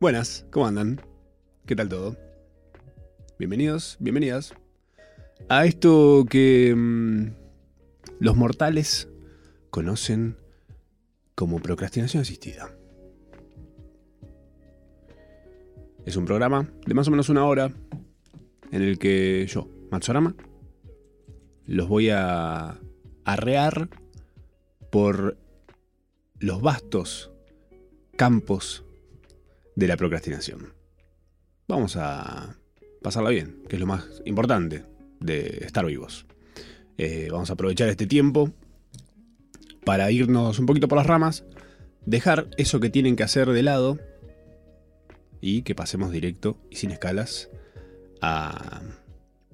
Buenas, ¿cómo andan? ¿Qué tal todo? Bienvenidos, bienvenidas a esto que mm, los mortales conocen como procrastinación asistida. Es un programa de más o menos una hora en el que yo, Matsurama, los voy a arrear por los vastos campos de la procrastinación. Vamos a pasarla bien, que es lo más importante de estar vivos. Eh, vamos a aprovechar este tiempo para irnos un poquito por las ramas, dejar eso que tienen que hacer de lado y que pasemos directo y sin escalas a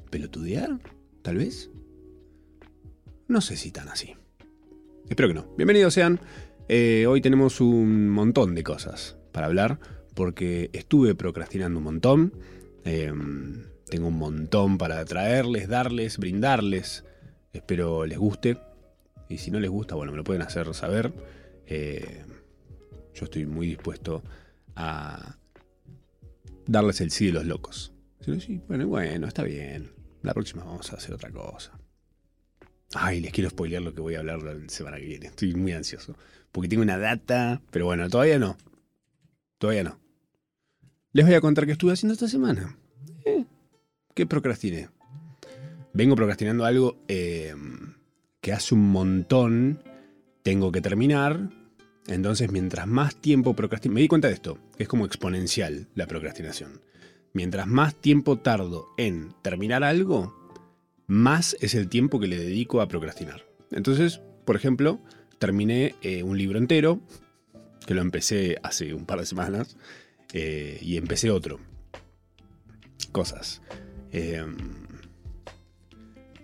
pelotudear, tal vez. No sé si tan así. Espero que no. Bienvenidos sean. Eh, hoy tenemos un montón de cosas para hablar porque estuve procrastinando un montón. Em, tengo un montón para traerles, darles, brindarles. Espero les guste. Y si no les gusta, bueno, me lo pueden hacer saber. Eh, yo estoy muy dispuesto a darles el sí de los locos. Sí, bueno, bueno, está bien. La próxima vamos a hacer otra cosa. Ay, les quiero spoilear lo que voy a hablar la semana que viene. Estoy muy ansioso. Porque tengo una data, pero bueno, todavía no. Todavía no. Les voy a contar qué estuve haciendo esta semana. Eh, ¿Qué procrastiné? Vengo procrastinando algo eh, que hace un montón tengo que terminar. Entonces, mientras más tiempo procrastino... Me di cuenta de esto, es como exponencial la procrastinación. Mientras más tiempo tardo en terminar algo, más es el tiempo que le dedico a procrastinar. Entonces, por ejemplo, terminé eh, un libro entero, que lo empecé hace un par de semanas, eh, y empecé otro. Cosas. Em,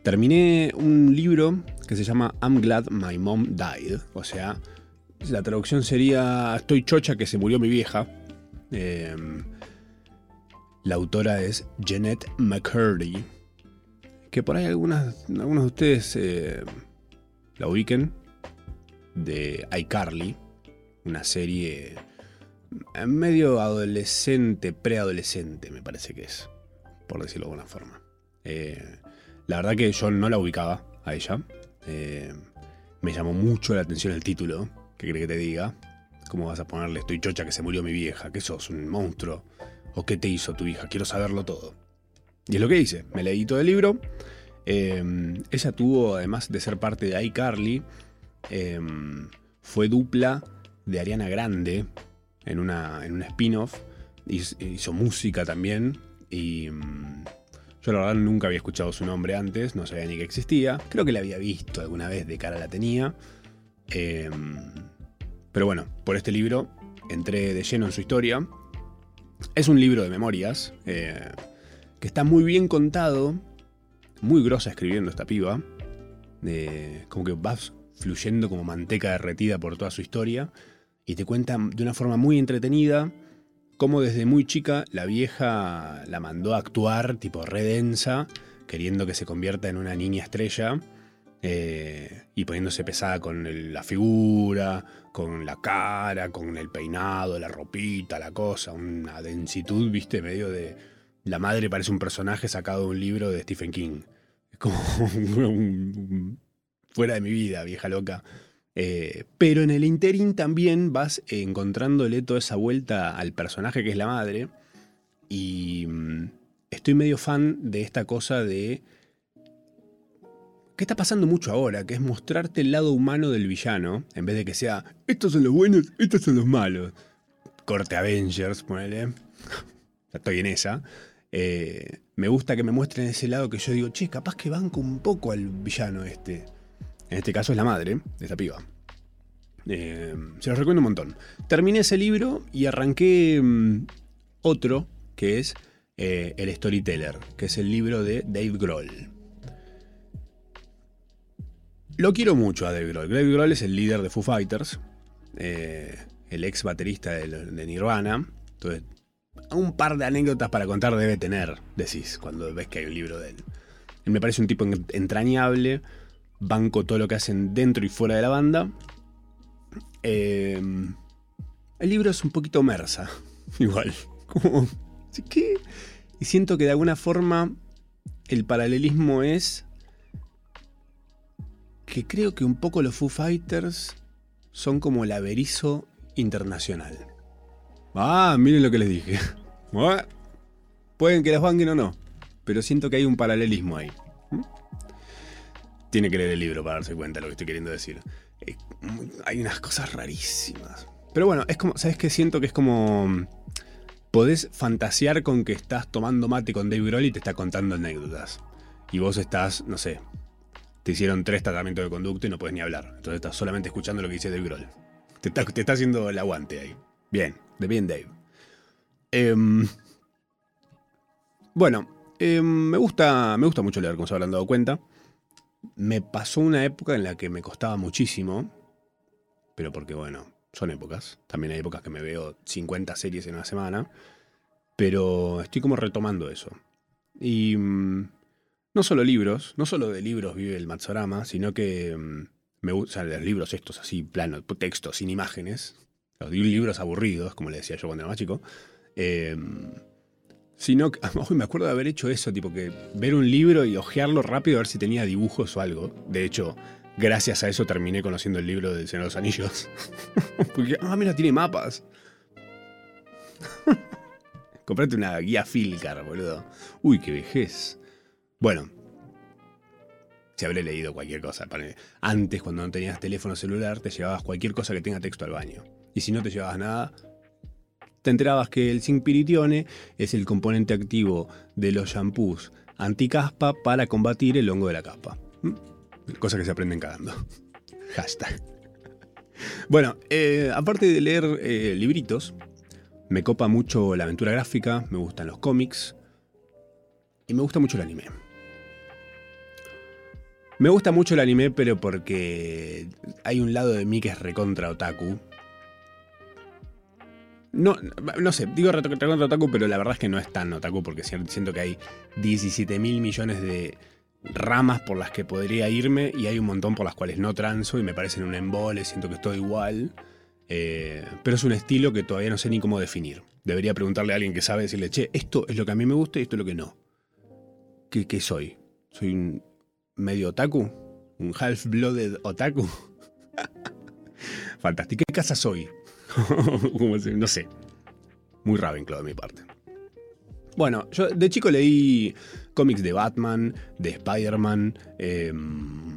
terminé un libro que se llama I'm Glad My Mom Died, o sea, la traducción sería Estoy chocha que se murió mi vieja. Em, la autora es Jeanette McCurdy que por ahí algunas, algunos de ustedes eh, la ubiquen, de iCarly, una serie medio adolescente, preadolescente, me parece que es, por decirlo de alguna forma. Eh, la verdad que yo no la ubicaba a ella. Eh, me llamó mucho la atención el título, que cree que te diga. ¿Cómo vas a ponerle estoy chocha que se murió mi vieja? ¿Qué sos? ¿Un monstruo? ¿O qué te hizo tu hija? Quiero saberlo todo. Y es lo que hice. Me leí todo el libro. Em, ella tuvo, además de ser parte de iCarly, fue dupla de Ariana Grande en una, en un spin-off. Hizo, música también. Y em, yo la verdad nunca había escuchado su nombre antes, no sabía ni que existía. Creo que la había visto alguna vez, de cara la tenía. pero bueno, por este libro entré de lleno en su historia. Es un libro de memorias. Eh, que está muy bien contado, muy grosa escribiendo esta piba, como que vas fluyendo como manteca derretida por toda su historia, y te cuenta de una forma muy entretenida cómo desde muy chica la vieja la mandó a actuar tipo redensa, queriendo que se convierta en una niña estrella. Eh, y poniéndose pesada con la figura, con la cara, con el peinado, la ropita, la cosa, una densitud, viste, medio de, la madre parece un personaje sacado de un libro de Stephen King. Es como fuera de mi vida, vieja loca. Eh, pero en el interín también vas encontrándole toda esa vuelta al personaje que es la madre. Y mm, estoy medio fan de esta cosa de... ¿Qué está pasando mucho ahora? Que es mostrarte el lado humano del villano, en vez de que sea, estos son los buenos, estos son los malos. Corte Avengers, ponele. Estoy en esa. Eh, me gusta que me muestren ese lado que yo digo, che, capaz que banco un poco al villano este. En este caso es la madre de esta piba. Eh, se los recomiendo un montón. Terminé ese libro y arranqué mm, otro que es eh, El Storyteller, que es el libro de Dave Grohl. Lo quiero mucho a Dave Grohl. Dave Grohl es el líder de Foo Fighters, el ex baterista de, de Nirvana. Entonces un par de anécdotas para contar debe tener, decís, cuando ves que hay un libro de. Él me parece un tipo entrañable, banco todo lo que hacen dentro y fuera de la banda. Em, el libro es un poquito mersa, igual. Como, ¿qué? Y siento que de alguna forma el paralelismo es que creo que un poco los Foo Fighters son como el averizo internacional. Ah, miren lo que les dije. Pueden que las banquen o no, pero siento que hay un paralelismo ahí. ¿Mm? Tiene que leer el libro para darse cuenta de lo que estoy queriendo decir. Eh, hay unas cosas rarísimas. Pero bueno, es como, ¿sabes qué? Siento que es como... Podés fantasear con que estás tomando mate con Dave Grohl y te está contando anécdotas. Y vos estás, no sé, te hicieron tres tratamientos de conducto y no puedes ni hablar. Entonces estás solamente escuchando lo que dice Dave Grohl. Te está, te está haciendo el aguante ahí. Bien, de bien Dave. Em, bueno, em, me, gusta, me gusta mucho leer, como se habrán dado cuenta. Me pasó una época en la que me costaba muchísimo, pero porque, bueno, son épocas. También hay épocas que me veo 50 series en una semana, pero estoy como retomando eso. Y mm, no solo libros, no solo de libros vive el Matsorama, sino que mm, me gustan los libros estos así, plano, textos, sin imágenes. Los libros aburridos, como le decía yo cuando era más chico. Eh, Sino hoy me acuerdo de haber hecho eso, tipo que ver un libro y hojearlo rápido a ver si tenía dibujos o algo. De hecho, gracias a eso terminé conociendo el libro del Señor de los Anillos. Porque, ah, mira, tiene mapas. Comprate una guía Filcar, boludo. Uy, qué vejez. Bueno, si habré leído cualquier cosa. Antes, cuando no tenías teléfono celular, te llevabas cualquier cosa que tenga texto al baño. Y si no te llevabas nada, te enterabas que el zinc piritione es el componente activo de los shampoos anticaspa para combatir el hongo de la caspa. ¿Mm? Cosa que se aprenden cagando. Hashtag. Bueno, eh, aparte de leer eh, libritos, me copa mucho la aventura gráfica, me gustan los cómics y me gusta mucho el anime. Me gusta mucho el anime, pero porque hay un lado de mí que es recontra otaku no, no sé, digo recontra otaku, pero la verdad es que no es tan otaku porque siento que hay 17 mil millones de ramas por las que podría irme y hay un montón por las cuales no transo y me parecen un embole, siento que estoy igual. Eh, pero es un estilo que todavía no sé ni cómo definir. Debería preguntarle a alguien que sabe decirle, che, esto es lo que a mí me gusta y esto es lo que no. ¿Qué, qué soy? ¿Soy un medio otaku? ¿Un half-blooded otaku? Fantástico. ¿Qué casa soy? no sé. Muy Ravenclaw de mi parte. Bueno, yo de chico leí cómics de Batman, de Spider-Man, em,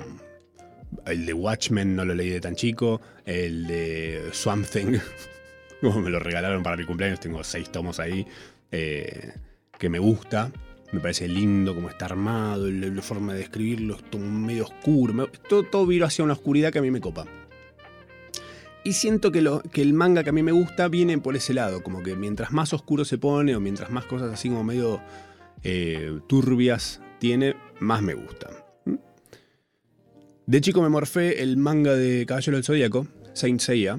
el de Watchmen no lo leí de tan chico, el de Swamp Thing, como me lo regalaron para mi cumpleaños, tengo seis tomos ahí, eh, que me gusta, me parece lindo como está armado, la, forma de escribirlo, es medio oscuro, todo, todo viro hacia una oscuridad que a mí me copa. Y siento que, lo, que el manga que a mí me gusta viene por ese lado, como que mientras más oscuro se pone o mientras más cosas así como medio eh, turbias tiene, más me gusta. De chico me morfé el manga de Caballero del Zodíaco, Saint Seiya.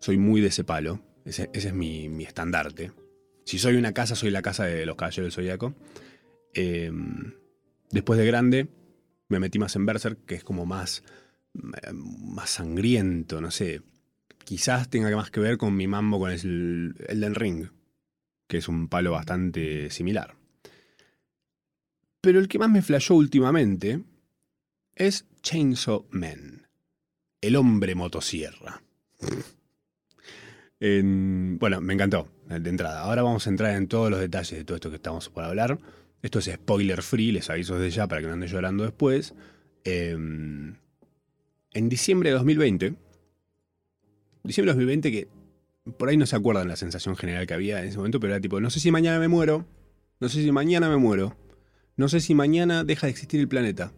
Soy muy de ese palo, ese, es mi, estandarte. Si soy una casa, soy la casa de los Caballeros del Zodíaco. Em, después de grande, me metí más en Berserk, que es como más más sangriento, no sé. Quizás tenga más que ver con mi mambo con el Elden Ring, que es un palo bastante similar. Pero el que más me flashó últimamente es Chainsaw Man, el hombre motosierra. bueno, me encantó de entrada. Ahora vamos a entrar en todos los detalles de todo esto que estamos por hablar. Esto es spoiler free, les aviso desde ya para que no anden llorando después. Eh, en diciembre de 2020, diciembre de 2020 que por ahí no se acuerdan la sensación general que había en ese momento, pero era tipo, no sé si mañana me muero, no sé si mañana me muero, no sé si mañana deja de existir el planeta.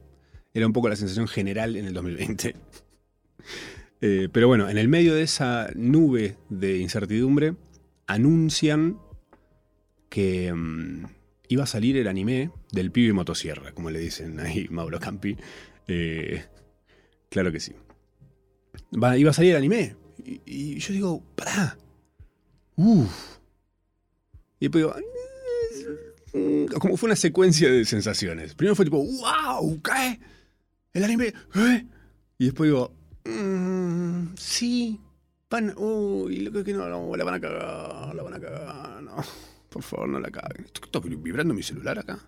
Era un poco la sensación general en el 2020. Eh, pero bueno, en el medio de esa nube de incertidumbre, anuncian que mm, iba a salir el anime del pibe motosierra, como le dicen ahí Mauro Campi. Eh, Claro que sí. iba a salir el anime. Y, yo digo, pará. Uff. Y después digo, mm, como fue una secuencia de sensaciones. Primero fue tipo, wow, ¿qué? El anime, ¿eh? Y después digo, mm, sí, Van, uy, lo que, no, no, la van a cagar, la van a cagar, no. Por favor, no la caguen. ¿Está vibrando mi celular acá?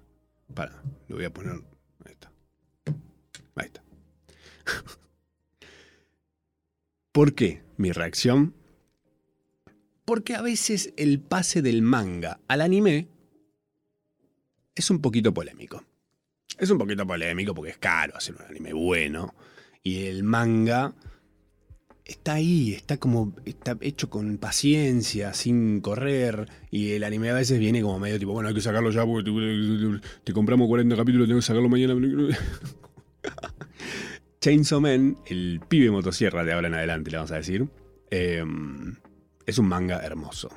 Para, lo voy a poner. Ahí está. Ahí está. ¿Por qué mi reacción? Porque a veces el pase del manga al anime es un poquito polémico. Es un poquito polémico porque es caro hacer un anime bueno. Y el manga está ahí, está como, está hecho con paciencia, sin correr, y el anime a veces viene como medio tipo, bueno, hay que sacarlo ya porque te, compramos 40 capítulos, tengo que sacarlo mañana. Chainsaw Man, el pibe motosierra de ahora en adelante, le vamos a decir, em, es un manga hermoso,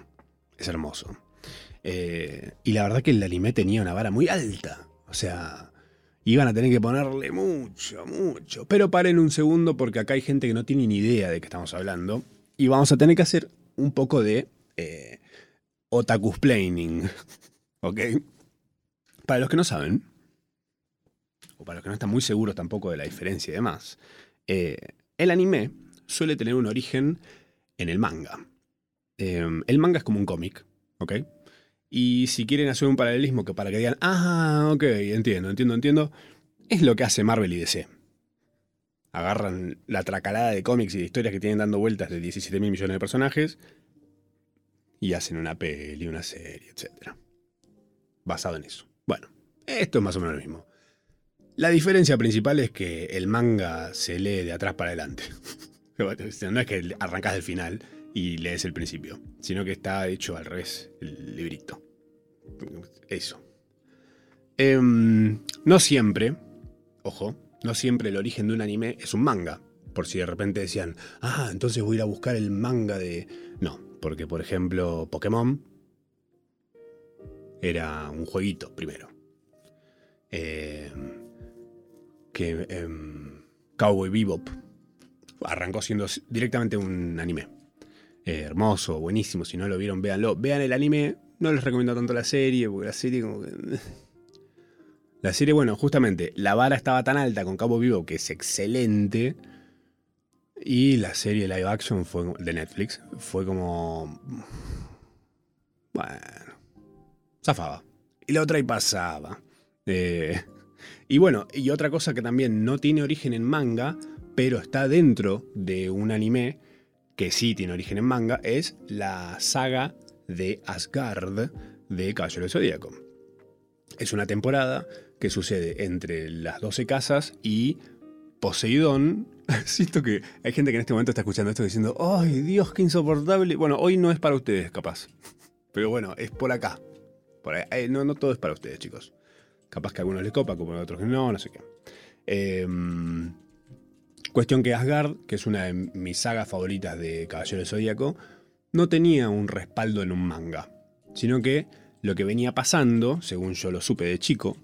es hermoso. Eh, y la verdad que el anime tenía una vara muy alta, o sea, Iban a tener que ponerle mucho, mucho. Pero paren un segundo porque acá hay gente que no tiene ni idea de qué estamos hablando. Y vamos a tener que hacer un poco de eh, otakusplaining. ¿Ok? Para los que no saben, o para los que no están muy seguros tampoco de la diferencia y demás, eh, el anime suele tener un origen en el manga. Eh, el manga es como un cómic, ¿ok? Y si quieren hacer un paralelismo que para que digan, ah, ok, entiendo, entiendo, entiendo, es lo que hace Marvel y DC. Agarran la tracalada de cómics y de historias que tienen dando vueltas de 17 mil millones de personajes y hacen una peli, una serie, etc. Basado en eso. Bueno, esto es más o menos lo mismo. La diferencia principal es que el manga se lee de atrás para adelante. no es que arrancas del final, y lees el principio, sino que está hecho al revés, el librito. Eso. Em, no siempre, ojo, no siempre el origen de un anime es un manga. Por si de repente decían, ah, entonces voy a ir a buscar el manga de... No, porque por ejemplo Pokémon era un jueguito primero. Em, que em, Cowboy Bebop arrancó siendo directamente un anime. Eh, hermoso, buenísimo. Si no lo vieron, véanlo. Vean el anime. No les recomiendo tanto la serie, porque la serie como que... La serie, bueno, justamente, la vara estaba tan alta con Cabo Vivo que es excelente. Y la serie live action fue, de Netflix fue como... Bueno. Zafaba. Y la otra y pasaba. Eh, y bueno, y otra cosa que también no tiene origen en manga, pero está dentro de un anime, que sí tiene origen en manga, es la saga de Asgard de Caballero del Zodíaco. Es una temporada que sucede entre las 12 casas y Poseidón. Siento que hay gente que en este momento está escuchando esto diciendo, ¡ay, Dios, qué insoportable! Bueno, hoy no es para ustedes, capaz. Pero bueno, es por acá. Eh, no, no todo es para ustedes, chicos. Capaz que a algunos les copa, como a otros que no, no sé qué. Eh, Cuestión que Asgard, que es una de mis sagas favoritas de Caballero del Zodíaco, no tenía un respaldo en un manga, sino que lo que venía pasando, según yo lo supe de chico,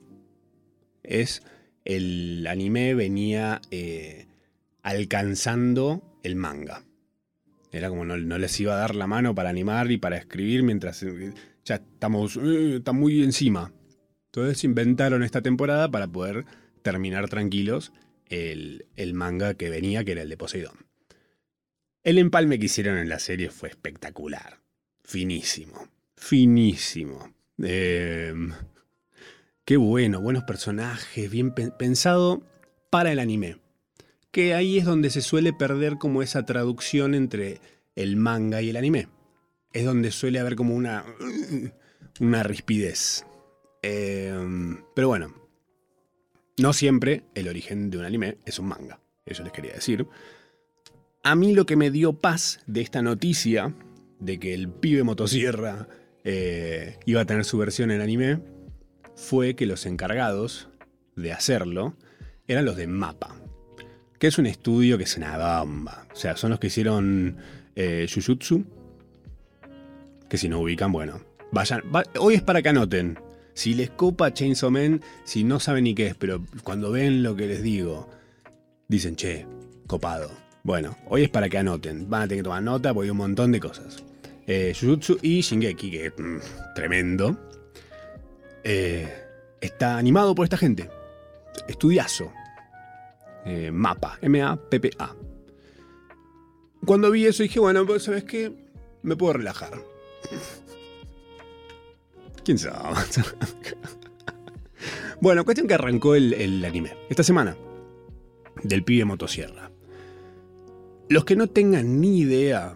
es el anime venía eh, alcanzando el manga. Era como no, les iba a dar la mano para animar y para escribir mientras eh, ya estamos eh, muy encima. Entonces inventaron esta temporada para poder terminar tranquilos el, manga que venía, que era el de Poseidón. El empalme que hicieron en la serie fue espectacular. Finísimo. Finísimo. Em, qué bueno, buenos personajes, bien pensado para el anime. Que ahí es donde se suele perder como esa traducción entre el manga y el anime. Es donde suele haber como una, una rispidez. Em, pero bueno, no siempre el origen de un anime es un manga, eso les quería decir. A mí lo que me dio paz de esta noticia de que el pibe motosierra eh, iba a tener su versión en anime fue que los encargados de hacerlo eran los de Mapa, que es un estudio que es una bomba. O sea, son los que hicieron eh, Jujutsu, que si no ubican, bueno, vayan. hoy es para que anoten. Si les copa Chainsaw Man, si no saben ni qué es, pero cuando ven lo que les digo, dicen, che, copado. Bueno, hoy es para que anoten. Van a tener que tomar nota porque hay un montón de cosas. Eh, Jujutsu y Shingeki, que mm, tremendo. Eh, está animado por esta gente. Estudiazo. Eh, mapa, M-A-P-P-A. cuando vi eso dije, bueno, pues, ¿sabes qué? Me puedo relajar. ¿Quién sabe? bueno, cuestión que arrancó el, el anime. Esta semana. Del pibe motosierra. Los que no tengan ni idea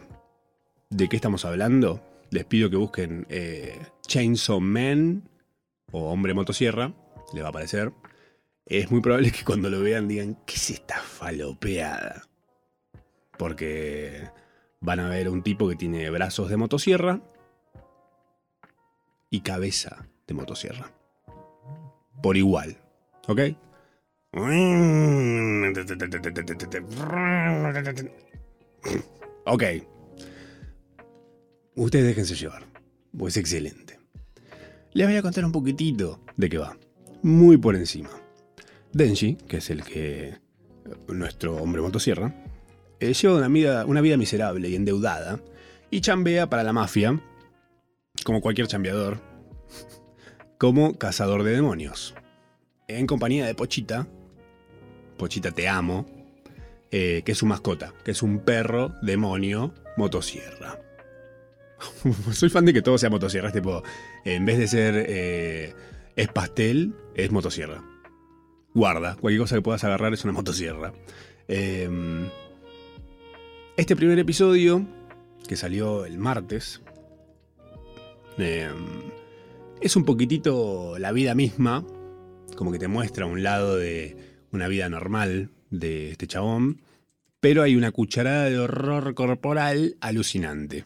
de qué estamos hablando, les pido que busquen eh, Chainsaw Man o Hombre Motosierra, les va a aparecer. Es muy probable que cuando lo vean digan, ¿qué es esta falopeada? Porque van a ver un tipo que tiene brazos de motosierra y cabeza de motosierra. Por igual, ¿ok? Ok. Ustedes déjense llevar. Pues excelente. Les voy a contar un poquitito de qué va. Muy por encima. Denji, que es el que. nuestro hombre motosierra, eh, lleva una vida, una vida miserable y endeudada y chambea para la mafia, como cualquier chambeador, como cazador de demonios. En compañía de Pochita, Pochita te amo, eh, que es su mascota, que es un perro demonio motosierra. Soy fan de que todo sea motosierra, es tipo, en vez de ser eh, es pastel, es motosierra. Guarda, cualquier cosa que puedas agarrar es una motosierra. Em, este primer episodio, que salió el martes, es un poquitito la vida misma, como que te muestra un lado de una vida normal de este chabón, pero hay una cucharada de horror corporal alucinante.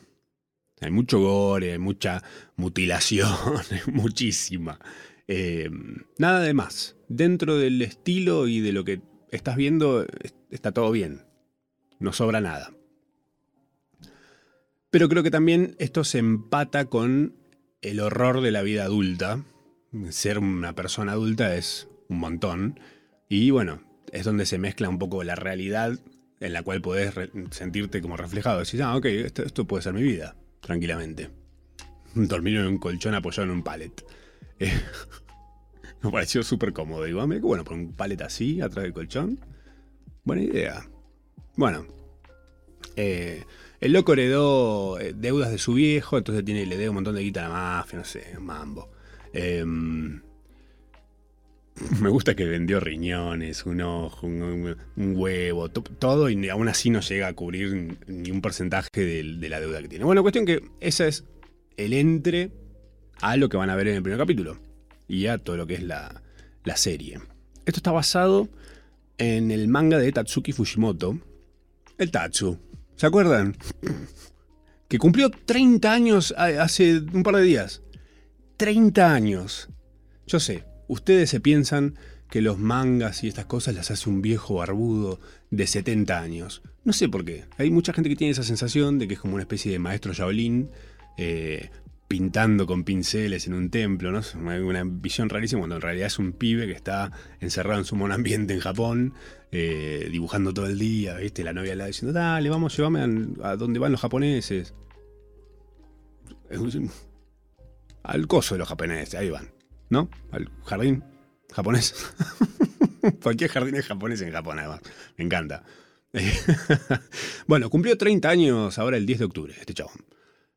Hay mucho gore, hay mucha mutilación, muchísima. Eh, nada de más. Dentro del estilo y de lo que estás viendo, está todo bien. No sobra nada. Pero creo que también esto se empata con el horror de la vida adulta. Ser una persona adulta es un montón. Y bueno, es donde se mezcla un poco la realidad en la cual podés sentirte como reflejado. Decís, ah, ok, esto, puede ser mi vida, tranquilamente. Dormir en un colchón apoyado en un palet. Eh, me pareció súper cómodo. Digo, ah, bueno, por un palet así, atrás del colchón. Buena idea. Bueno, eh, el loco heredó eh, deudas de su viejo, entonces tiene, le debe un montón de guita a la mafia, no sé, mambo. Eh, me gusta que vendió riñones, un ojo, un, huevo, todo y aún así no llega a cubrir ni un porcentaje de, la deuda que tiene. Bueno, cuestión que esa es el entre a lo que van a ver en el primer capítulo y a todo lo que es la, la serie. Esto está basado en el manga de Tatsuki Fujimoto, el Tatsu. ¿Se acuerdan? Que cumplió 30 años hace un par de días. 30 años. Yo sé, Ustedes se piensan que los mangas y estas cosas las hace un viejo barbudo de 70 años. No sé por qué. Hay mucha gente que tiene esa sensación de que es como una especie de maestro Shaolin eh, pintando con pinceles en un templo, ¿no? Una visión rarísima cuando en realidad es un pibe que está encerrado en su mono ambiente en Japón, eh, dibujando todo el día, ¿viste? La novia le diciendo, dale, vamos, llévame a, a donde van los japoneses. Al coso de los japoneses, ahí van. ¿no? Al jardín japonés. Cualquier jardín es japonés en Japón, además. Me encanta. bueno, cumplió 30 años ahora el 10 de octubre, este chabón.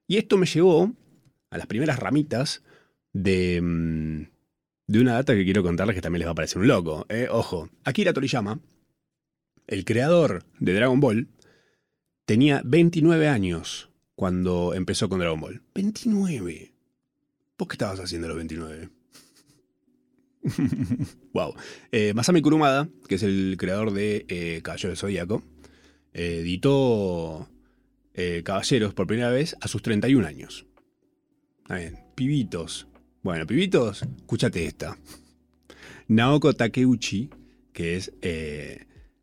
Y esto me llevó a las primeras ramitas de, mm, de una data que quiero contarles que también les va a parecer un loco. ¿eh? Ojo, Akira Toriyama, el creador de Dragon Ball, tenía 29 años cuando empezó con Dragon Ball. 29. ¿Vos qué estabas haciendo a los 29? wow. Eh, Masami Kurumada, que es el creador de eh, Caballero del Zodíaco, editó eh, Caballeros por primera vez a sus 31 años. Pibitos. Bueno, pibitos, escúchate esta. Naoko Takeuchi, que es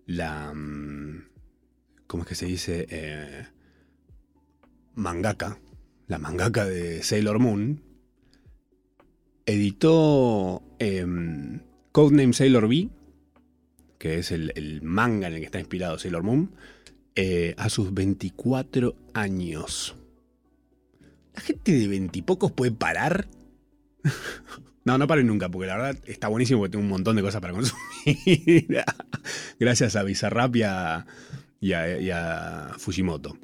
la. Mm, ¿Cómo es que se dice? mangaka. La mangaka de Sailor Moon, editó em, Codename Sailor V, que es el, manga en el que está inspirado Sailor Moon, eh, a sus 24 años. ¿La gente de veintipocos puede parar? no, no paren nunca, porque la verdad está buenísimo porque tengo un montón de cosas para consumir. Gracias a Bizarrap y a, y a, Fujimoto.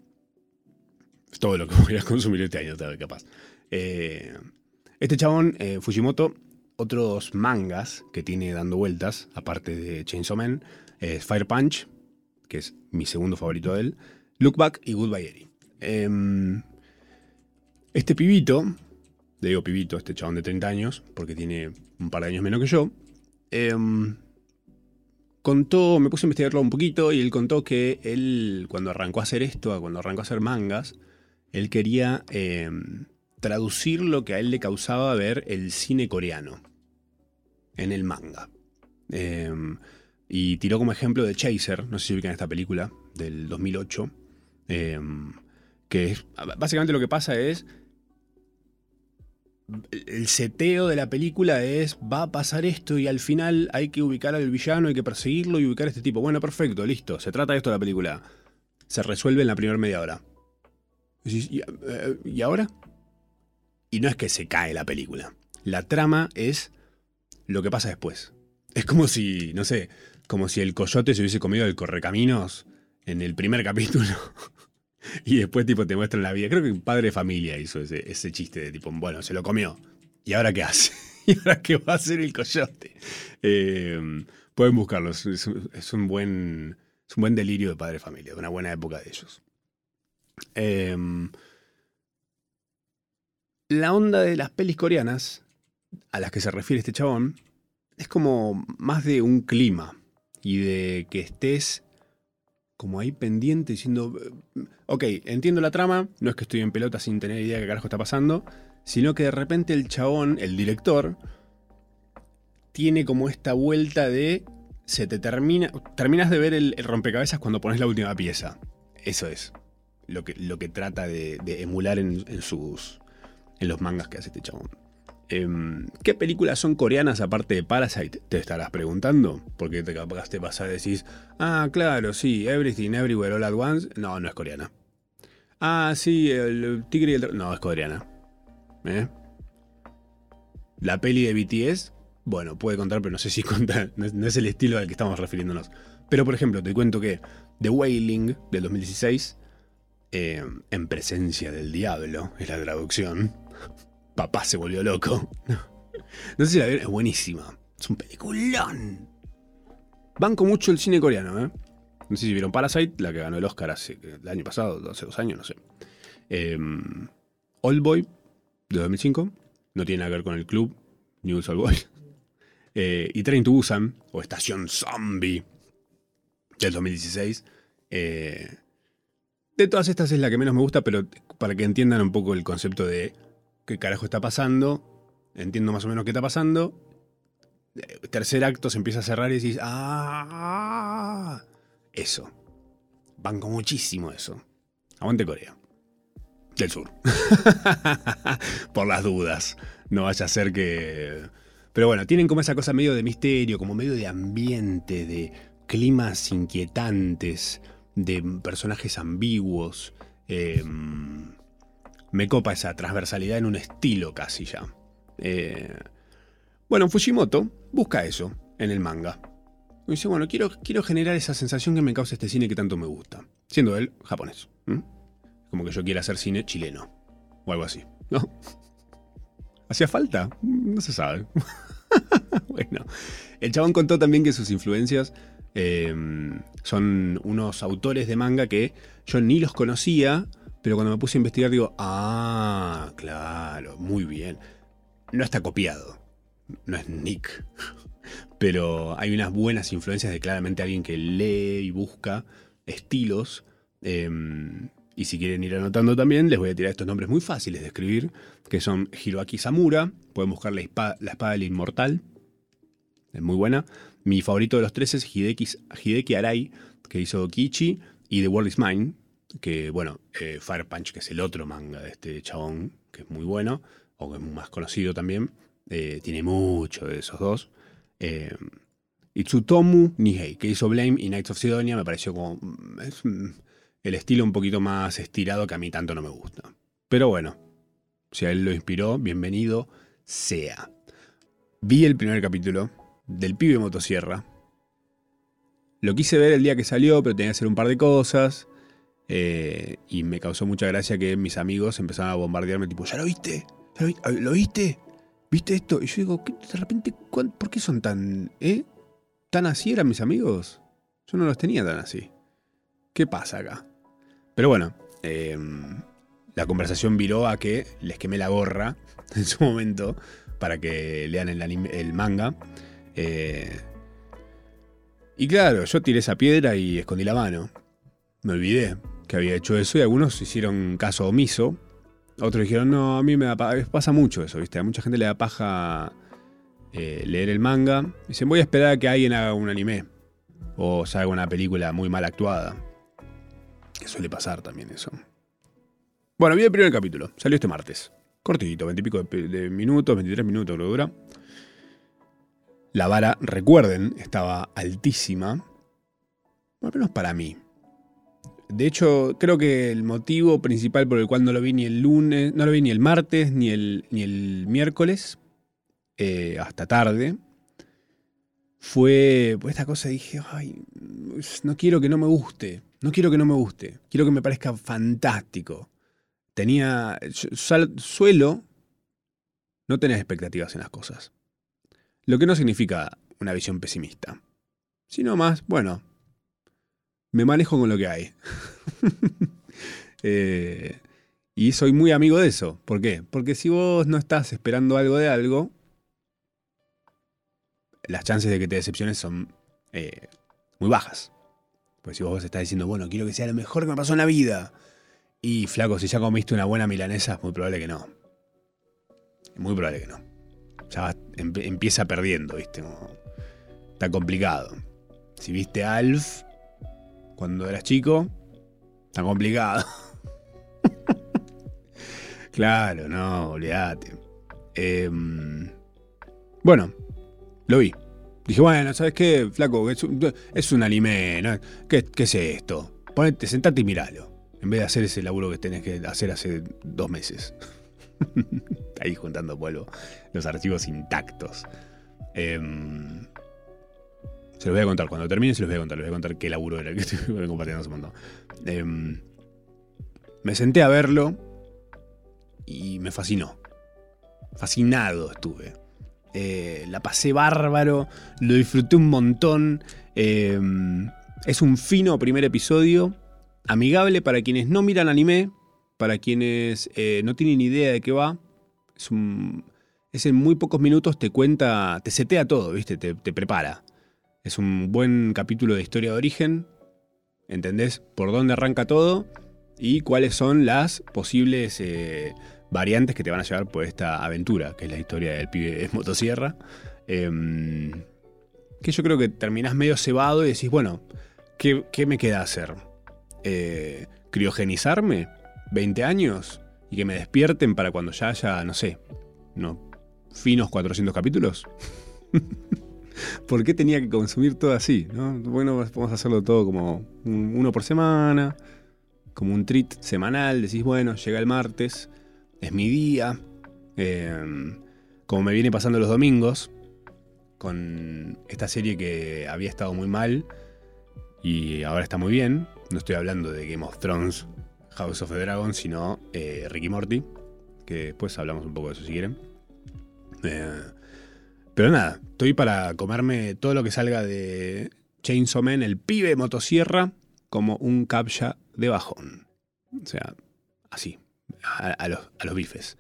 Es todo lo que voy a consumir este año, capaz. Eh, este chabón, eh, Fujimoto, otros mangas que tiene dando vueltas, aparte de Chainsaw Man, es Fire Punch, que es mi segundo favorito de él, Look Back y Goodbye Eri. Em, este pibito, le digo pibito, este chabón de 30 años, porque tiene un par de años menos que yo, em, contó, me puse a investigarlo un poquito y él contó que él, cuando arrancó a hacer esto, cuando arrancó a hacer mangas, él quería em, traducir lo que a él le causaba ver el cine coreano en el manga. Em, y tiró como ejemplo de Chaser, no sé si ubican esta película del 2008, em, que es, básicamente lo que pasa es, el seteo de la película es, va a pasar esto y al final hay que ubicar al villano, hay que perseguirlo y ubicar a este tipo. Bueno, perfecto, listo, se trata de esto la película. Se resuelve en la primera media hora. ¿Y, eh, ¿Y ahora? Y no es que se cae la película. La trama es lo que pasa después. Es como si, no sé, como si el coyote se hubiese comido el correcaminos en el primer capítulo. y después tipo te muestran la vida. Creo que un padre de familia hizo ese, chiste de tipo, bueno, se lo comió. ¿Y ahora qué hace? ¿Y ahora qué va a hacer el coyote? Eh, pueden buscarlo. Es, un buen, es un buen delirio de padre de familia, de una buena época de ellos. Em, la onda de las pelis coreanas a las que se refiere este chabón es como más de un clima y de que estés como ahí pendiente diciendo, ok, entiendo la trama, no es que estoy en pelota sin tener idea de qué carajo está pasando, sino que de repente el chabón, el director, tiene como esta vuelta de, se te termina, terminas de ver el, rompecabezas cuando pones la última pieza. Eso es lo que, lo que trata de, emular en, en, sus, en los mangas que hace este chabón. Em, ¿Qué películas son coreanas aparte de Parasite? Te estarás preguntando. Porque te capaz te vas a decir, ah, claro, sí, Everything Everywhere All at Once. No, no es coreana. Ah, sí, el Tigre y el... No, es coreana. ¿Eh? La peli de BTS, bueno, puede contar, pero no sé si cuenta, no es, el estilo al que estamos refiriéndonos. Pero, por ejemplo, te cuento que The Wailing del 2016, eh, en presencia del diablo, es la traducción papá se volvió loco. No sé si la vieron, es buenísima. Es un peliculón. Banco mucho el cine coreano, ¿eh? No sé si vieron Parasite, la que ganó el Oscar el año pasado, hace dos años, no sé. Eh, Old Boy, de 2005. No tiene nada que ver con el club, News Old Boy. Eh, y Train to Busan, o Estación Zombie, del 2016. Eh, de todas estas es la que menos me gusta, pero para que entiendan un poco el concepto de qué carajo está pasando, entiendo más o menos qué está pasando. Eh, tercer acto se empieza a cerrar y decís, ah, eso. Banco muchísimo eso. Aguante Corea. Del sur. Por las dudas. No vaya a ser que... Pero bueno, tienen como esa cosa medio de misterio, como medio de ambiente, de climas inquietantes, de personajes ambiguos. Eh, me copa esa transversalidad en un estilo casi ya. Eh, bueno, Fujimoto busca eso en el manga. dice, bueno, quiero, quiero generar esa sensación que me causa este cine que tanto me gusta. Siendo él japonés. Como que yo quiera hacer cine chileno. O algo así. ¿No? ¿Hacía falta? No se sabe. bueno, el chabón contó también que sus influencias eh, son unos autores de manga que yo ni los conocía pero cuando me puse a investigar digo, ah, claro, muy bien. No está copiado, no es Nick, pero hay unas buenas influencias de claramente alguien que lee y busca estilos. Em, y si quieren ir anotando también, les voy a tirar estos nombres muy fáciles de escribir, que son Hiroaki Samura, pueden buscar la espada, la espada del inmortal, es muy buena. Mi favorito de los tres es Hideki, Hideki Arai, que hizo Kichi, y The World is Mine, que bueno, eh, Fire Punch, que es el otro manga de este chabón, que es muy bueno, o que es más conocido también, eh, tiene mucho de esos dos. Eh, Itsutomu Nihei, que hizo Blame y Knights of Sidonia, me pareció como mm, es, mm, el estilo un poquito más estirado que a mí tanto no me gusta. Pero bueno, si a él lo inspiró, bienvenido sea. Vi el primer capítulo del pibe motosierra. Lo quise ver el día que salió, pero tenía que hacer un par de cosas. Eh, y me causó mucha gracia que mis amigos empezaban a bombardearme, tipo, ¿ya lo viste? ¿Lo viste? ¿Viste esto? Y yo digo, de repente, ¿por qué son tan... ¿Eh? ¿Tan así eran mis amigos? Yo no los tenía tan así. ¿Qué pasa acá? Pero bueno, em, la conversación viró a que les quemé la gorra en su momento para que lean el, manga. Eh, y claro, yo tiré esa piedra y escondí la mano. Me olvidé que había hecho eso y algunos hicieron caso omiso. Otros dijeron, no, a mí me pasa mucho eso, ¿viste? A mucha gente le da paja eh, leer el manga. Dicen, voy a esperar a que alguien haga un anime. O salga una película muy mal actuada. Que suele pasar también eso. Bueno, vi el primer capítulo. Salió este martes. Cortito, veintipico de, de minutos, 23 minutos lo dura. La vara, recuerden, estaba altísima. Al menos para mí. De hecho, creo que el motivo principal por el cual no lo vi ni el lunes, no lo vi ni el martes, ni el, miércoles, eh, hasta tarde, fue pues esta cosa, dije, ay, no quiero que no me guste, no quiero que no me guste, quiero que me parezca fantástico. Tenía, suelo no tener expectativas en las cosas. Lo que no significa una visión pesimista, sino más, bueno, me manejo con lo que hay. Eh, y soy muy amigo de eso. ¿Por qué? Porque si vos no estás esperando algo de algo, las chances de que te decepciones son eh, muy bajas. Pues si vos estás diciendo, bueno, quiero que sea lo mejor que me pasó en la vida. Y flaco, si ya comiste una buena milanesa, es muy probable que no. Muy probable que no. Ya empieza perdiendo, ¿viste? está complicado. Si viste Alf, cuando eras chico, está complicado. claro, no, olvídate. Em, bueno, lo vi. Dije, bueno, ¿sabes qué, flaco? Es un, anime, ¿no? ¿Qué, es esto? Ponete, sentate y miralo. En vez de hacer ese laburo que tenés que hacer hace dos meses. Ahí juntando polvo. Los archivos intactos. Eh, se los voy a contar. Cuando termine se los voy a contar. Les voy a contar qué laburo era que estoy compartiendo ese montón. Em, me senté a verlo y me fascinó. Fascinado estuve. Eh, la pasé bárbaro, lo disfruté un montón. Em, es un fino primer episodio, amigable para quienes no miran anime, para quienes eh, no tienen idea de qué va. Un, es en muy pocos minutos te cuenta, te setea todo, ¿viste? te prepara. Es un buen capítulo de historia de origen. ¿Entendés por dónde arranca todo? Y cuáles son las posibles eh, variantes que te van a llevar por esta aventura, que es la historia del pibe de motosierra. Em, que yo creo que terminás medio cebado y decís, bueno, ¿qué, me queda hacer? Eh, ¿Criogenizarme? ¿20 años? ¿Y que me despierten para cuando ya haya, no sé, no, finos 400 capítulos? ¿Por qué tenía que consumir todo así? Bueno, vamos a hacerlo todo como uno por semana, como un treat semanal. Decís, bueno, llega el martes, es mi día. Em, como me viene pasando los domingos, con esta serie que había estado muy mal y ahora está muy bien. No estoy hablando de Game of Thrones, House of the Dragon, sino eh, Ricky Morty, que después hablamos un poco de eso si quieren. Eh, pero nada, estoy para comerme todo lo que salga de Chainsaw Man, el pibe motosierra, como un captcha de bajón. O sea, así, a, los, bifes.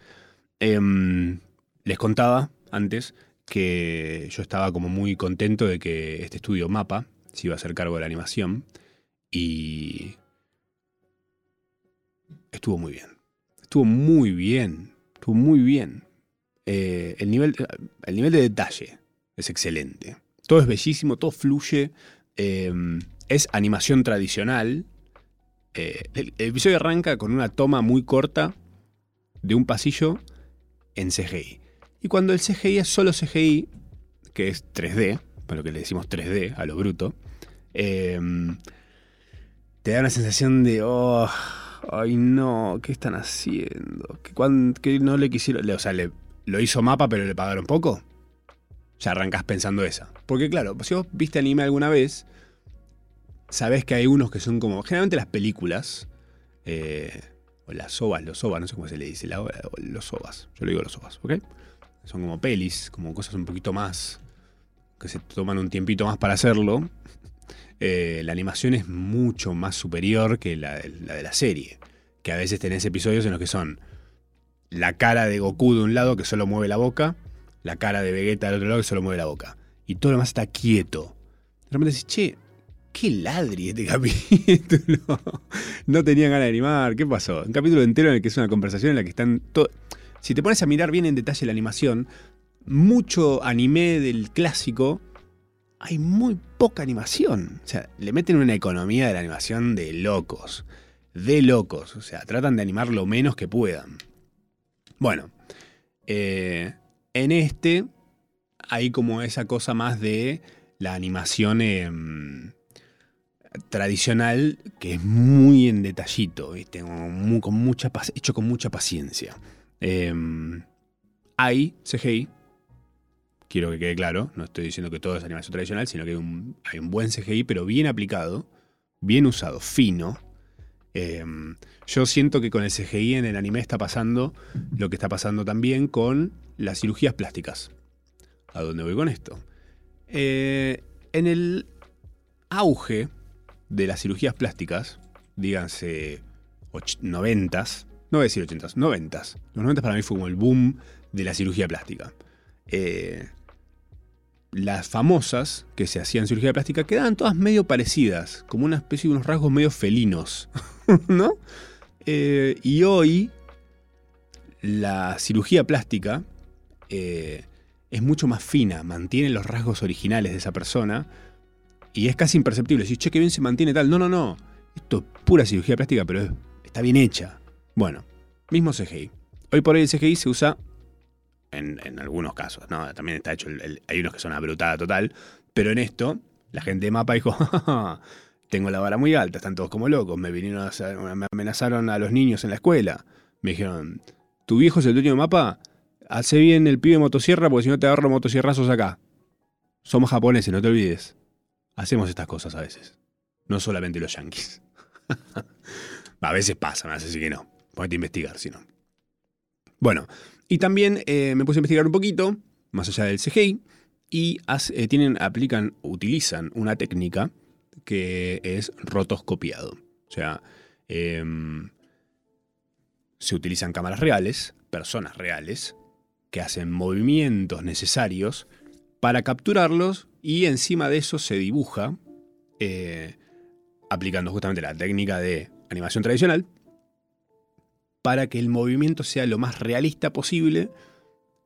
Em, les contaba antes que yo estaba como muy contento de que este estudio Mapa se iba a hacer cargo de la animación y estuvo muy bien. Estuvo muy bien. Estuvo muy bien. Eh, el, nivel, el nivel de detalle es excelente. Todo es bellísimo, todo fluye. Em, es animación tradicional. Eh, el, episodio arranca con una toma muy corta de un pasillo en CGI. Y cuando el CGI es solo CGI, que es 3D, para lo que le decimos 3D a lo bruto, em, te da una sensación de, oh, ay no, ¿qué están haciendo? Que, no le quisieron, o sea, le, lo hizo Mapa pero le pagaron poco, ya arrancas pensando esa. Porque claro, si vos viste anime alguna vez, sabes que hay unos que son como. Generalmente las películas. eh, o las sobas, los sobas, no sé cómo se le dice. la- los sobas. Yo le digo los sobas, ¿ok? Son como pelis, como cosas un poquito más. que se toman un tiempito más para hacerlo. Eh, la animación es mucho más superior que la, la de la serie. Que a veces tenés episodios en los que son la cara de Goku de un lado que solo mueve la boca, la cara de Vegeta del otro lado que solo mueve la boca. Y todo lo demás está quieto. De repente decís, che, qué ladri este capítulo. no tenían ganas de animar, ¿qué pasó? Un capítulo entero en el que es una conversación en la que están todos... Si te pones a mirar bien en detalle la animación, mucho anime del clásico, hay muy poca animación. O sea, le meten una economía de la animación de locos. De locos. O sea, tratan de animar lo menos que puedan. Bueno, eh, en este hay como esa cosa más de la animación em, tradicional que es muy en detallito, ¿viste? Con mucha, hecho con mucha paciencia. Em, hay CGI, quiero que quede claro, no estoy diciendo que todo es animación tradicional, sino que hay un, hay un buen CGI, pero bien aplicado, bien usado, fino. Em, yo siento que con el CGI en el anime está pasando lo que está pasando también con las cirugías plásticas. ¿A dónde voy con esto? Eh, en el auge de las cirugías plásticas, díganse och- noventas, no voy a decir ochentas, noventas. Los noventas para mí fue como el boom de la cirugía plástica. Eh, las famosas que se hacían cirugía plástica quedaban todas medio parecidas, como una especie de unos rasgos medio felinos, ¿no? Eh, y hoy la cirugía plástica eh, es mucho más fina, mantiene los rasgos originales de esa persona y es casi imperceptible. Si, che, qué bien se mantiene tal. No, no, no. Esto es pura cirugía plástica, pero es- está bien hecha. Bueno, mismo CGI. Hoy por hoy el CGI se usa en, algunos casos, ¿no? También está hecho, el- hay unos que son una brutada total, pero en esto, la gente de Mapa dijo, "Ja, ja, ja, tengo la vara muy alta, están todos como locos, me vinieron a hacer- me amenazaron a los niños en la escuela. Me dijeron, ¿tu viejo es el dueño de Mapa? Hace bien el pibe motosierra porque si no te agarro motosierrazos acá. Somos japoneses, no te olvides. Hacemos estas cosas a veces. No solamente los yankees. a veces pasa, me hace así que no. Ponete a investigar, si no. Bueno, y también eh, me puse a investigar un poquito, más allá del CGI, y eh, tienen, aplican, utilizan una técnica que es rotoscopiado. O sea, em, se utilizan cámaras reales, personas reales, que hacen movimientos necesarios para capturarlos y encima de eso se dibuja, eh, aplicando justamente la técnica de animación tradicional, para que el movimiento sea lo más realista posible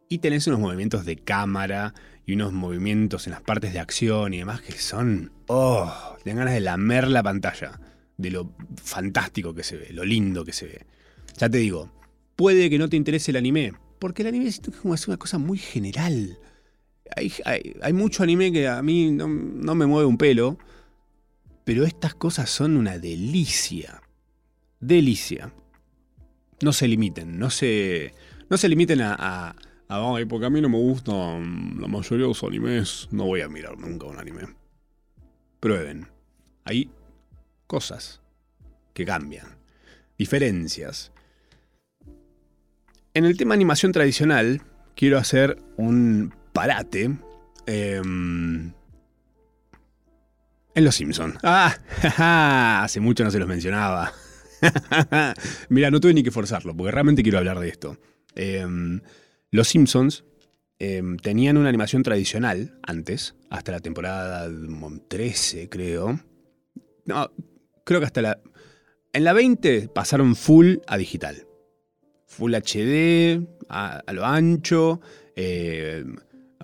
y tenés unos movimientos de cámara y unos movimientos en las partes de acción y demás que son, oh, te ganas de lamer la pantalla, de lo fantástico que se ve, lo lindo que se ve. Ya te digo, puede que no te interese el anime, porque el anime es una cosa muy general. Hay, hay- hay mucho anime que a mí no, no me mueve un pelo, pero estas cosas son una delicia. Delicia. No se limiten, no se, no se limiten a, a, a, "Ay, porque a mí no me gustan la mayoría de los animes, no voy a mirar nunca un anime. Prueben. Hay cosas que cambian, diferencias. En el tema animación tradicional, quiero hacer un parate. em, en Los Simpson. Ah, hace mucho no se los mencionaba. Mira, no tuve ni que forzarlo, porque realmente quiero hablar de esto. Em, los Simpsons em, tenían una animación tradicional antes, hasta la temporada 13, creo. No, creo que hasta la... En la 20 pasaron full a digital. Full HD, a, lo ancho, eh,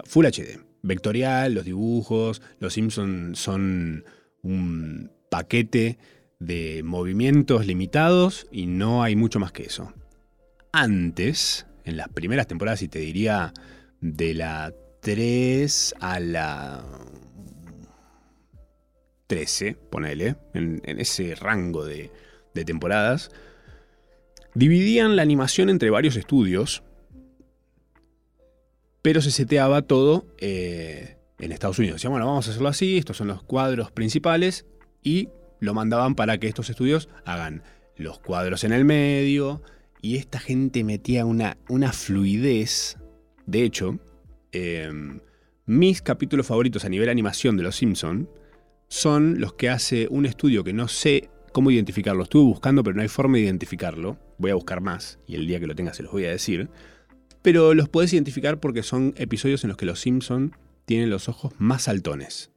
Full HD. Vectorial, los dibujos. Los Simpsons son un paquete de movimientos limitados y no hay mucho más que eso. Antes, en las primeras temporadas, y te diría de la 3 a la 13, ponele, en, ese rango de, de temporadas, dividían la animación entre varios estudios, pero se seteaba todo eh, en Estados Unidos. Decían, bueno, vamos a hacerlo así, estos son los cuadros principales, y lo mandaban para que estos estudios hagan los cuadros en el medio y esta gente metía una, una fluidez. De hecho, em, mis capítulos favoritos a nivel animación de Los Simpson son los que hace un estudio que no sé cómo identificarlo. Estuve buscando, pero no hay forma de identificarlo. Voy a buscar más y el día que lo tenga se los voy a decir. Pero los puedes identificar porque son episodios en los que los Simpson tienen los ojos más saltones.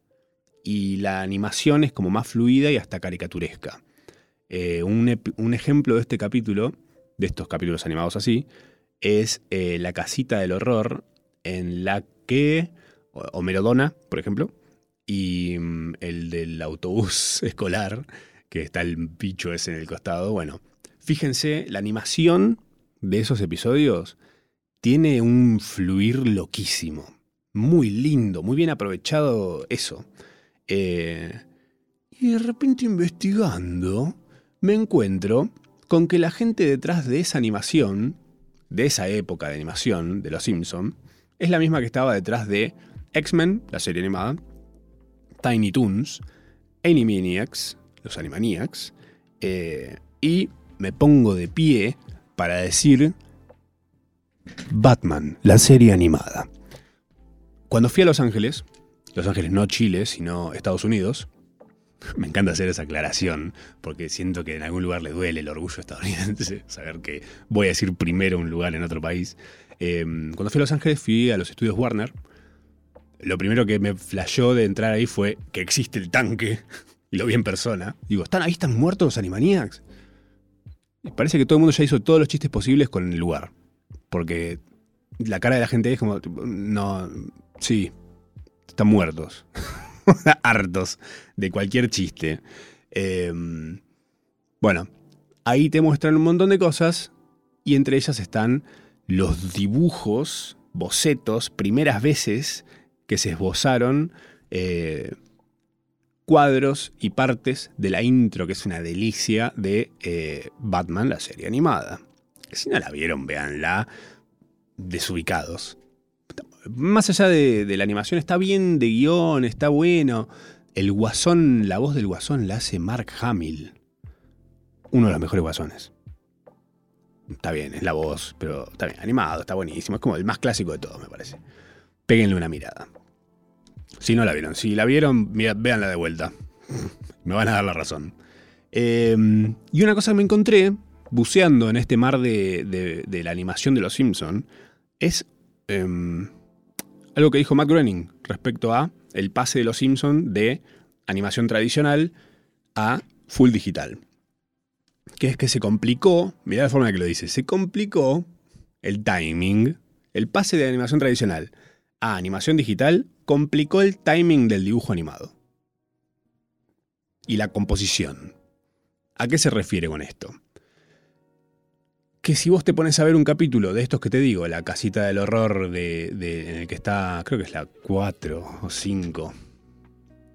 Y la animación es como más fluida y hasta caricaturesca. Eh, un, ejemplo de este capítulo, de estos capítulos animados así, es eh, la casita del horror en la que Homerodona, por ejemplo, y mm, el del autobús escolar que está el bicho ese en el costado. Bueno, fíjense, la animación de esos episodios tiene un fluir loquísimo. Muy lindo, muy bien aprovechado eso. Eh, y de repente investigando, me encuentro con que la gente detrás de esa animación, de esa época de animación de Los Simpson, es la misma que estaba detrás de X-Men, la serie animada, Tiny Toons, Animaniacs, los Animaniacs, eh, y me pongo de pie para decir Batman, la serie animada. Cuando fui a Los Ángeles, Los Ángeles no Chile, sino Estados Unidos, me encanta hacer esa aclaración, porque siento que en algún lugar le duele el orgullo estadounidense, saber que voy a decir primero un lugar en otro país. Eh, cuando fui a Los Ángeles fui a los estudios Warner. Lo primero que me flashó de entrar ahí fue que existe el tanque lo vi en persona, digo, ¿están ahí están muertos los Animaniacs? Parece que todo el mundo ya hizo todos los chistes posibles con el lugar. Porque la cara de la gente es como, no, sí, están muertos. Hartos de cualquier chiste. Em, bueno, ahí te muestran un montón de cosas y entre ellas están los dibujos, bocetos, primeras veces que se esbozaron eh, cuadros y partes de la intro, que es una delicia, de eh, Batman, la serie animada. Si no la vieron, véanla desubicados. Más allá de, la animación, está bien de guion, está bueno. El guasón, la voz del guasón la hace Mark Hamill. Uno de los mejores guasones. Está bien, es la voz, pero está bien, animado, está buenísimo. Es como el más clásico de todos, me parece. Péguenle una mirada. Si no la vieron, si la vieron, véanla de vuelta. me van a dar la razón. Em, y una cosa que me encontré buceando en este mar de, la animación de Los Simpson es em, algo que dijo Matt Groening respecto a el pase de Los Simpson de animación tradicional a full digital. Que es que se complicó, mirá la forma en que lo dice, se complicó el timing, el pase de animación tradicional a animación digital complicó el timing del dibujo animado. Y la composición. ¿A qué se refiere con esto? Que si vos te pones a ver un capítulo de estos que te digo, la casita del horror de, en el que está, creo que es la 4 o 5,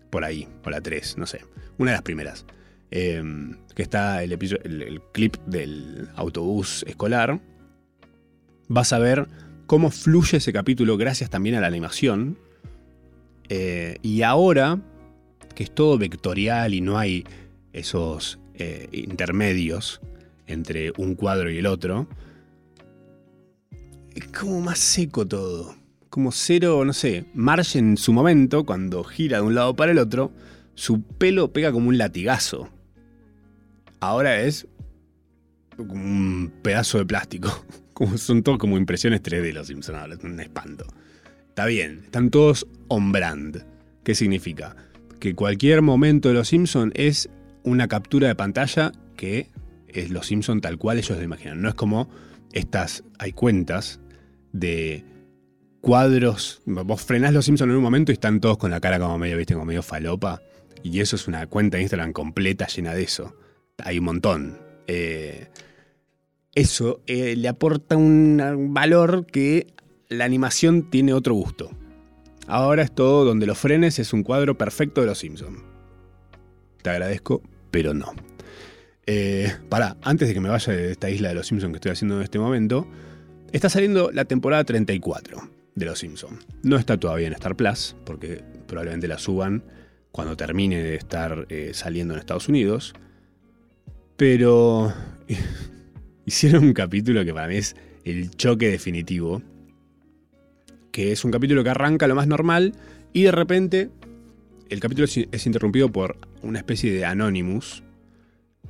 por ahí, o la 3, no sé, una de las primeras, em, que está el, el clip del autobús escolar, vas a ver cómo fluye ese capítulo gracias también a la animación, eh, y ahora, que es todo vectorial y no hay esos eh, intermedios entre un cuadro y el otro, es como más seco todo. Como cero, no sé, Marge en su momento, cuando gira de un lado para el otro, su pelo pega como un latigazo. Ahora es un pedazo de plástico. Como son todos como impresiones 3D los Simpsons, un espanto. Está bien, están todos on brand. ¿Qué significa? Que cualquier momento de Los Simpson es una captura de pantalla que es Los Simpson tal cual ellos lo imaginan. No es como estas, hay cuentas de cuadros. Vos frenás Los Simpson en un momento y están todos con la cara como medio, viste, como medio falopa. Y eso es una cuenta de Instagram completa llena de eso. Hay un montón. Eh, eso eh, le aporta un valor que la animación tiene otro gusto. Ahora es todo donde los frenes es un cuadro perfecto de los Simpsons. Te agradezco, pero no. Eh, para, antes de que me vaya de esta isla de los Simpsons que estoy haciendo en este momento, está saliendo la temporada 34 de los Simpsons. No está todavía en Star Plus, porque probablemente la suban cuando termine de estar eh, saliendo en Estados Unidos. Pero hicieron un capítulo que para mí es el choque definitivo. Que es un capítulo que arranca lo más normal y de repente el capítulo es interrumpido por una especie de Anonymous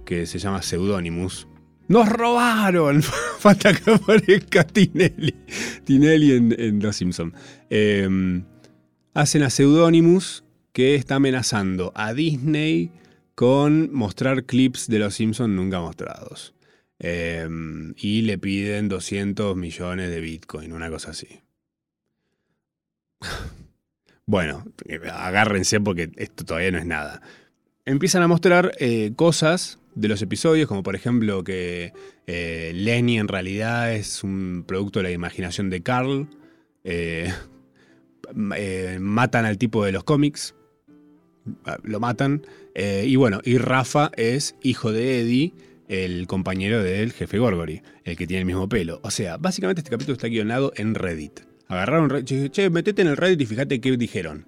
que se llama Pseudonymous. ¡Nos robaron! Falta que aparezca Tinelli. Tinelli en, Los Simpsons. Em, hacen a Pseudonymous que está amenazando a Disney con mostrar clips de Los Simpsons nunca mostrados. Em, y le piden 200 millones de Bitcoin, una cosa así. bueno, agárrense porque esto todavía no es nada. Empiezan a mostrar eh, cosas de los episodios, como por ejemplo que eh, Lenny en realidad es un producto de la imaginación de Carl. Eh, matan al tipo de los cómics. Lo matan. y bueno, y Rafa es hijo de Eddie el compañero del jefe Gorgory, el que tiene el mismo pelo. O sea, básicamente este capítulo está guionado en Reddit. Agarraron Reddit, che, metete en el Reddit y fíjate qué dijeron.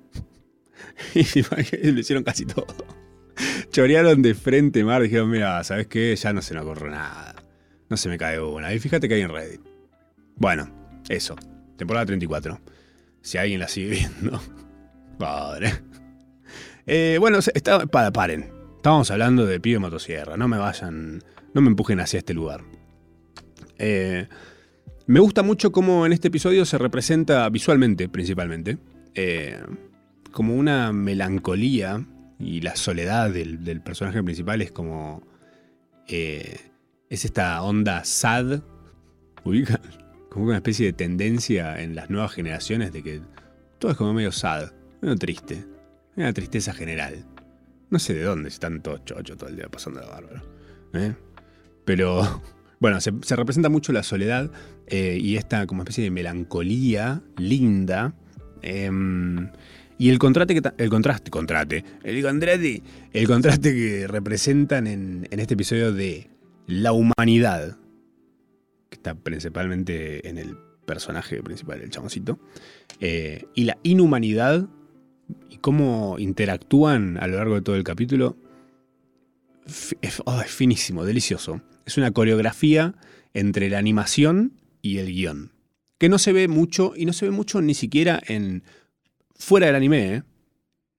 y lo hicieron casi todo. Chorearon de frente, Mar, dijeron, mira, ¿sabes qué? Ya no se me ocurre nada. No se me cae una. Y fíjate que hay en Reddit. Bueno, eso. Temporada 34. Si alguien la sigue viendo. Padre. Eh, bueno, está, para, paren. Estábamos hablando de pibe motosierra, no me vayan, no me empujen hacia este lugar. Eh, me gusta mucho cómo en este episodio se representa visualmente, principalmente, eh, como una melancolía y la soledad del, personaje principal es como... Eh, es esta onda sad, ubica, como una especie de tendencia en las nuevas generaciones de que todo es como medio sad, medio triste, una tristeza general. No sé de dónde, están todos chochos todo el día pasando de bárbaro. ¿eh? Pero bueno, se, representa mucho la soledad eh, y esta como especie de melancolía linda. Em, y el contraste, que el contraste, contraste, el el contraste que representan en, este episodio de la humanidad, que está principalmente en el personaje principal, el chamoncito, eh, y la inhumanidad y cómo interactúan a lo largo de todo el capítulo, oh, es, finísimo, delicioso. Es una coreografía entre la animación y el guion. Que no se ve mucho, y no se ve mucho ni siquiera en. Fuera del anime,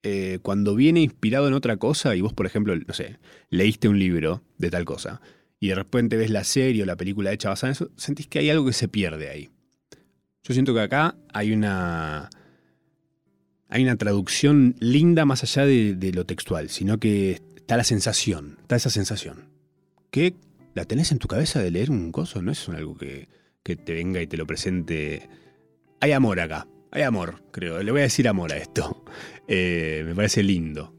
¿eh? Cuando viene inspirado en otra cosa, y vos, por ejemplo, no sé, leíste un libro de tal cosa, y de repente ves la serie o la película hecha basada en eso, sentís que hay algo que se pierde ahí. Yo siento que acá hay una hay una traducción linda más allá de, lo textual, sino que está la sensación, está esa sensación. Que la tenés en tu cabeza de leer un coso, no es algo que, te venga y te lo presente. Hay amor acá, hay amor, creo. Le voy a decir amor a esto. Eh, me parece lindo.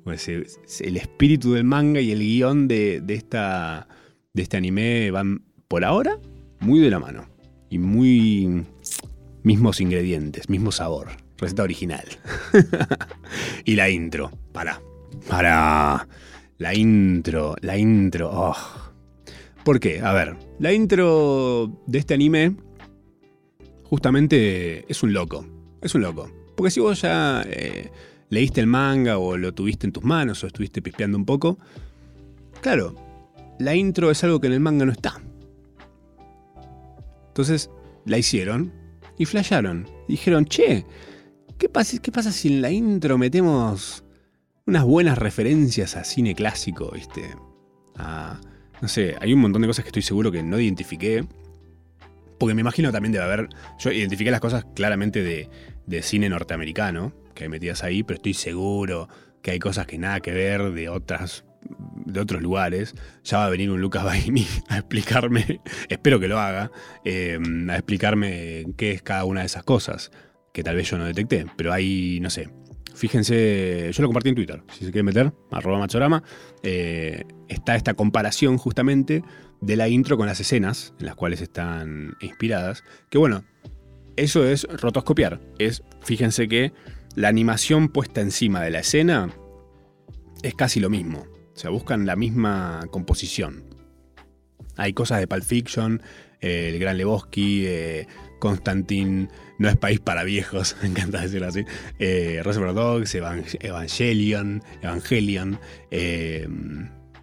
El espíritu del manga y el guion de, esta, de este anime van, por ahora, muy de la mano. Y muy mismos ingredientes, mismo sabor. Receta original. y la intro. Para. Para. La intro. La intro. Oh. ¿Por qué? A ver. La intro de este anime. Justamente es un loco. Es un loco. Porque si vos ya eh, leíste el manga o lo tuviste en tus manos o estuviste pispeando un poco. Claro. La intro es algo que en el manga no está. Entonces la hicieron y flasharon. Dijeron, che, ¿Qué pasa, ¿Qué pasa si en la intro metemos unas buenas referencias a cine clásico, viste? no sé, hay un montón de cosas que estoy seguro que no identifiqué. Porque me imagino también debe haber. Yo identifiqué las cosas claramente de, cine norteamericano, que hay metidas ahí, pero estoy seguro que hay cosas que nada que ver de otras. de otros lugares. Ya va a venir un Lucas Baini a explicarme. espero que lo haga. Eh, a explicarme qué es cada una de esas cosas que tal vez yo no detecté, pero hay, no sé. Fíjense, yo lo compartí en Twitter, si se quiere meter, arroba machorama, eh, está esta comparación justamente de la intro con las escenas en las cuales están inspiradas, que bueno, eso es rotoscopiar, es, fíjense que la animación puesta encima de la escena es casi lo mismo, o sea, buscan la misma composición. Hay cosas de Pulp Fiction, eh, el Gran Lebowski, eh, Constantine no es país para viejos, me encanta decirlo así. Eh, Reservoir Evangelion, Evangelion,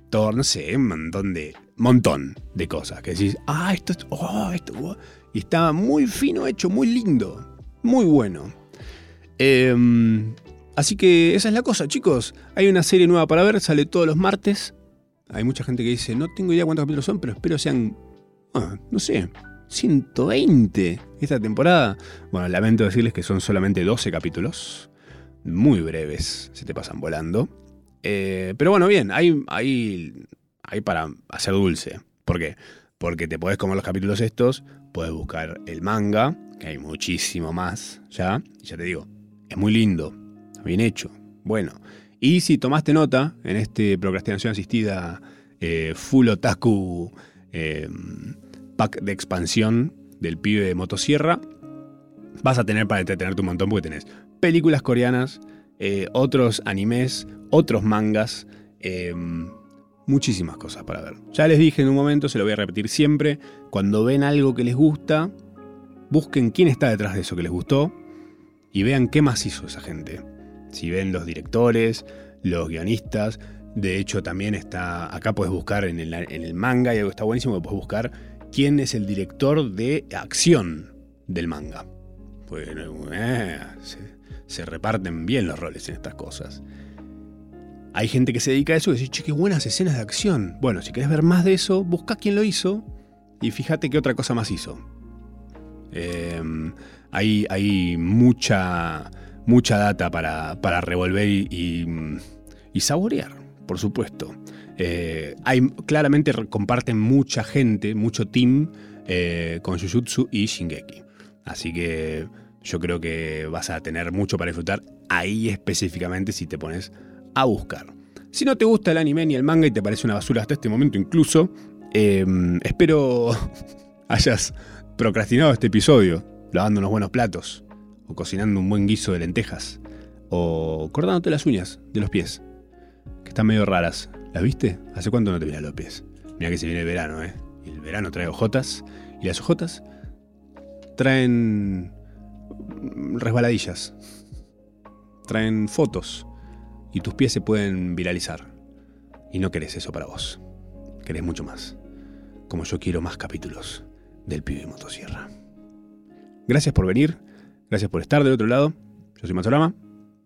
Thor, no sé, un montón de, cosas que decís, ah, esto, oh, esto, oh", y está muy fino hecho, muy lindo, muy bueno. Em, así que esa es la cosa, chicos. Hay una serie nueva para ver, sale todos los martes. Hay mucha gente que dice, no tengo idea cuántos capítulos son, pero espero sean, ah, no sé, 120 esta temporada. Bueno, lamento decirles que son solamente 12 capítulos. Muy breves, se te pasan volando. Eh, pero bueno, bien, hay, hay, hay para hacer dulce. ¿Por qué? Porque te podés comer los capítulos estos, puedes buscar el manga, que hay muchísimo más ya. Y ya te digo, es muy lindo, bien hecho, bueno. Y si tomaste nota en este procrastinación asistida eh, Full Otaku eh, pack de expansión del pibe de motosierra, vas a tener para entretenerte un montón porque tenés películas coreanas, eh, otros animes, otros mangas, em, muchísimas cosas para ver. Ya les dije en un momento, se lo voy a repetir siempre, cuando ven algo que les gusta, busquen quién está detrás de eso que les gustó y vean qué más hizo esa gente. Si ven los directores, los guionistas, de hecho también está, acá puedes buscar en el, en el manga y algo está buenísimo, puedes buscar quién es el director de acción del manga. Pues eh, se, reparten bien los roles en estas cosas. Hay gente que se dedica a eso y dice, che, qué buenas escenas de acción. Bueno, si querés ver más de eso, busca quién lo hizo y fíjate qué otra cosa más hizo. Em, hay, mucha, mucha data para, revolver y, y saborear, por supuesto. Eh, hay, claramente comparten mucha gente, mucho team eh, con Jujutsu y Shingeki. Así que yo creo que vas a tener mucho para disfrutar ahí específicamente si te pones a buscar. Si no te gusta el anime ni el manga y te parece una basura hasta este momento incluso, em, espero hayas procrastinado este episodio, lavando unos buenos platos, o cocinando un buen guiso de lentejas, o cortándote las uñas de los pies, que están medio raras. ¿La viste? ¿Hace cuánto no te miras los pies? Mira que se viene el verano, ¿eh? Y el verano trae ojotas. Y las ojotas traen resbaladillas. Traen fotos. Y tus pies se pueden viralizar. Y no querés eso para vos. Querés mucho más. Como yo quiero más capítulos del Pibe Motosierra. Gracias por venir. Gracias por estar del otro lado. Yo soy Matsorama.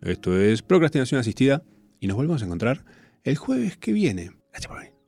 Esto es Procrastinación Asistida. Y nos volvemos a encontrar el jueves que viene. Gracias por venir.